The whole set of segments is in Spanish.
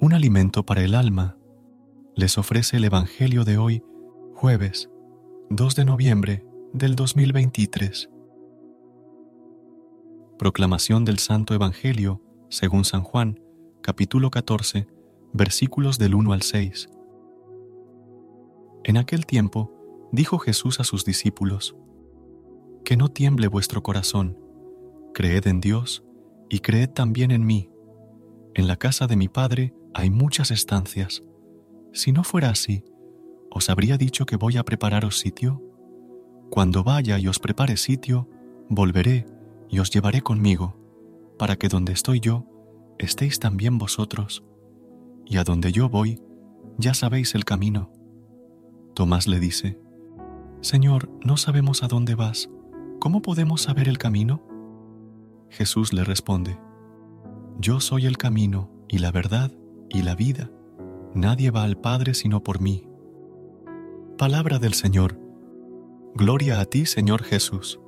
Un alimento para el alma, les ofrece el Evangelio de hoy, jueves 2 de noviembre del 2023. Proclamación del Santo Evangelio, según San Juan, capítulo 14, versículos del 1 al 6. En aquel tiempo dijo Jesús a sus discípulos, Que no tiemble vuestro corazón, creed en Dios y creed también en mí. En la casa de mi Padre hay muchas estancias. Si no fuera así, ¿os habría dicho que voy a prepararos sitio? Cuando vaya y os prepare sitio, volveré y os llevaré conmigo, para que donde estoy yo, estéis también vosotros. Y a donde yo voy, ya sabéis el camino. Tomás le dice, Señor, no sabemos a dónde vas, ¿cómo podemos saber el camino? Jesús le responde, Yo soy el camino y la verdad y la vida. Nadie va al Padre sino por mí. Palabra del Señor. Gloria a ti, Señor Jesús.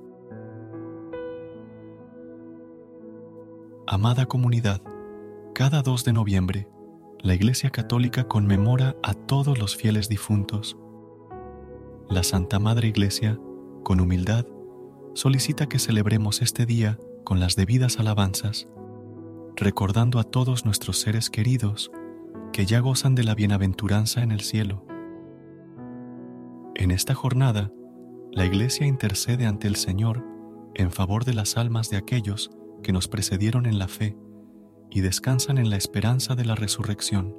Amada comunidad, cada 2 de noviembre, la Iglesia Católica conmemora a todos los fieles difuntos. La Santa Madre Iglesia, con humildad, solicita que celebremos este día con las debidas alabanzas recordando a todos nuestros seres queridos que ya gozan de la bienaventuranza en el cielo. En esta jornada, la Iglesia intercede ante el Señor en favor de las almas de aquellos que nos precedieron en la fe y descansan en la esperanza de la resurrección,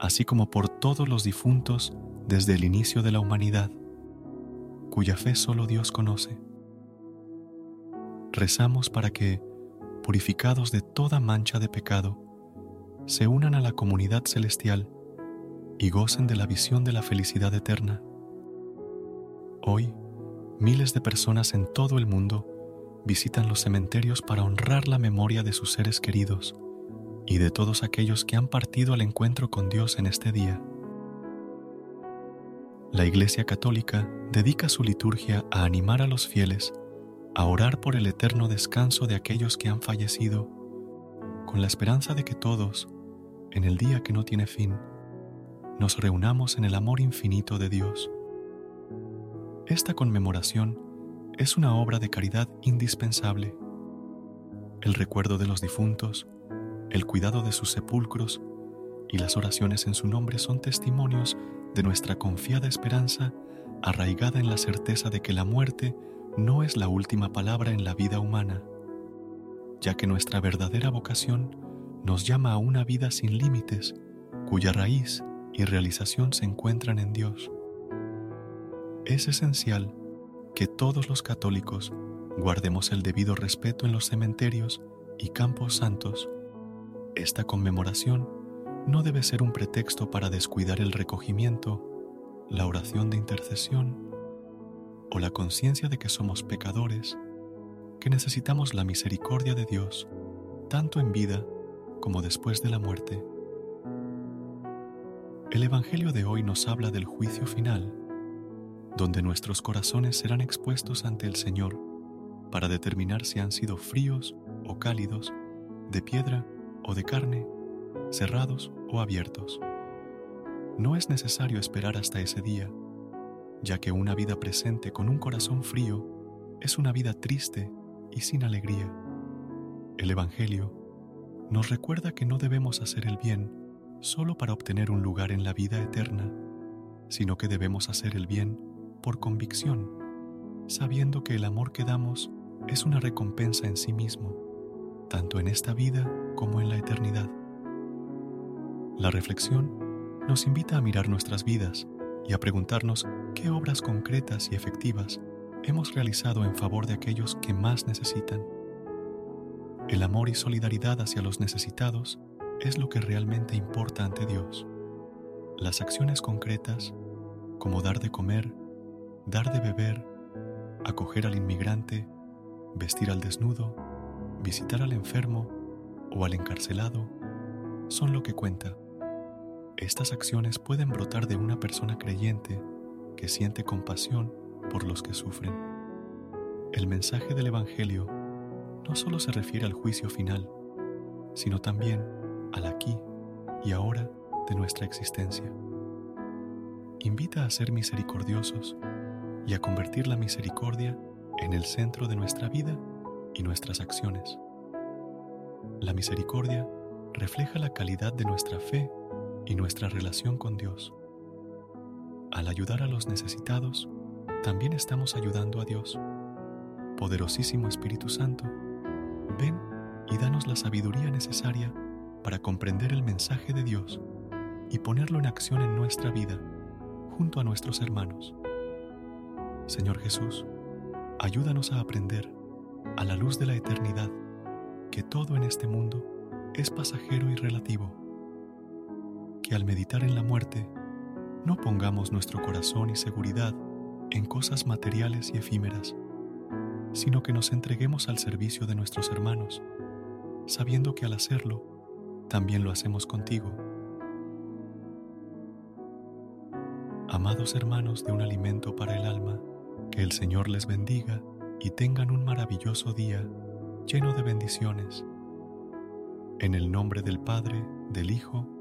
así como por todos los difuntos desde el inicio de la humanidad, cuya fe solo Dios conoce. Rezamos para que, purificados de toda mancha de pecado, se unan a la comunidad celestial y gocen de la visión de la felicidad eterna. Hoy, miles de personas en todo el mundo visitan los cementerios para honrar la memoria de sus seres queridos y de todos aquellos que han partido al encuentro con Dios en este día. La Iglesia Católica dedica su liturgia a animar a los fieles a orar por el eterno descanso de aquellos que han fallecido, con la esperanza de que todos, en el día que no tiene fin, nos reunamos en el amor infinito de Dios. Esta conmemoración es una obra de caridad indispensable. El recuerdo de los difuntos, el cuidado de sus sepulcros y las oraciones en su nombre son testimonios de nuestra confiada esperanza arraigada en la certeza de que la muerte no es la última palabra en la vida humana, ya que nuestra verdadera vocación nos llama a una vida sin límites, cuya raíz y realización se encuentran en Dios. Es esencial que todos los católicos guardemos el debido respeto en los cementerios y campos santos. Esta conmemoración no debe ser un pretexto para descuidar el recogimiento, la oración de intercesión o la conciencia de que somos pecadores, que necesitamos la misericordia de Dios, tanto en vida como después de la muerte. El Evangelio de hoy nos habla del juicio final, donde nuestros corazones serán expuestos ante el Señor para determinar si han sido fríos o cálidos, de piedra o de carne, cerrados o abiertos. No es necesario esperar hasta ese día ya que una vida presente con un corazón frío es una vida triste y sin alegría. El Evangelio nos recuerda que no debemos hacer el bien solo para obtener un lugar en la vida eterna, sino que debemos hacer el bien por convicción, sabiendo que el amor que damos es una recompensa en sí mismo, tanto en esta vida como en la eternidad. La reflexión nos invita a mirar nuestras vidas y a preguntarnos qué obras concretas y efectivas hemos realizado en favor de aquellos que más necesitan. El amor y solidaridad hacia los necesitados es lo que realmente importa ante Dios. Las acciones concretas, como dar de comer, dar de beber, acoger al inmigrante, vestir al desnudo, visitar al enfermo o al encarcelado, son lo que cuenta. Estas acciones pueden brotar de una persona creyente que siente compasión por los que sufren. El mensaje del Evangelio no solo se refiere al juicio final, sino también al aquí y ahora de nuestra existencia. Invita a ser misericordiosos y a convertir la misericordia en el centro de nuestra vida y nuestras acciones. La misericordia refleja la calidad de nuestra fe y nuestra relación con Dios. Al ayudar a los necesitados, también estamos ayudando a Dios. Poderosísimo Espíritu Santo, ven y danos la sabiduría necesaria para comprender el mensaje de Dios y ponerlo en acción en nuestra vida, junto a nuestros hermanos. Señor Jesús, ayúdanos a aprender, a la luz de la eternidad, que todo en este mundo es pasajero y relativo que al meditar en la muerte no pongamos nuestro corazón y seguridad en cosas materiales y efímeras, sino que nos entreguemos al servicio de nuestros hermanos, sabiendo que al hacerlo, también lo hacemos contigo. Amados hermanos de un alimento para el alma, que el Señor les bendiga y tengan un maravilloso día lleno de bendiciones. En el nombre del Padre, del Hijo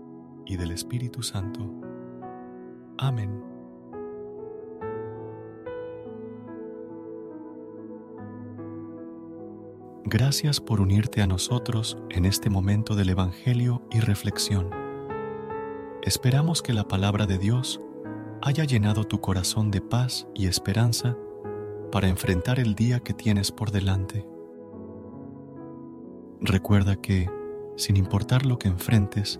y del Espíritu Santo. Amén. Gracias por unirte a nosotros en este momento del Evangelio y reflexión. Esperamos que la palabra de Dios haya llenado tu corazón de paz y esperanza para enfrentar el día que tienes por delante. Recuerda que, sin importar lo que enfrentes,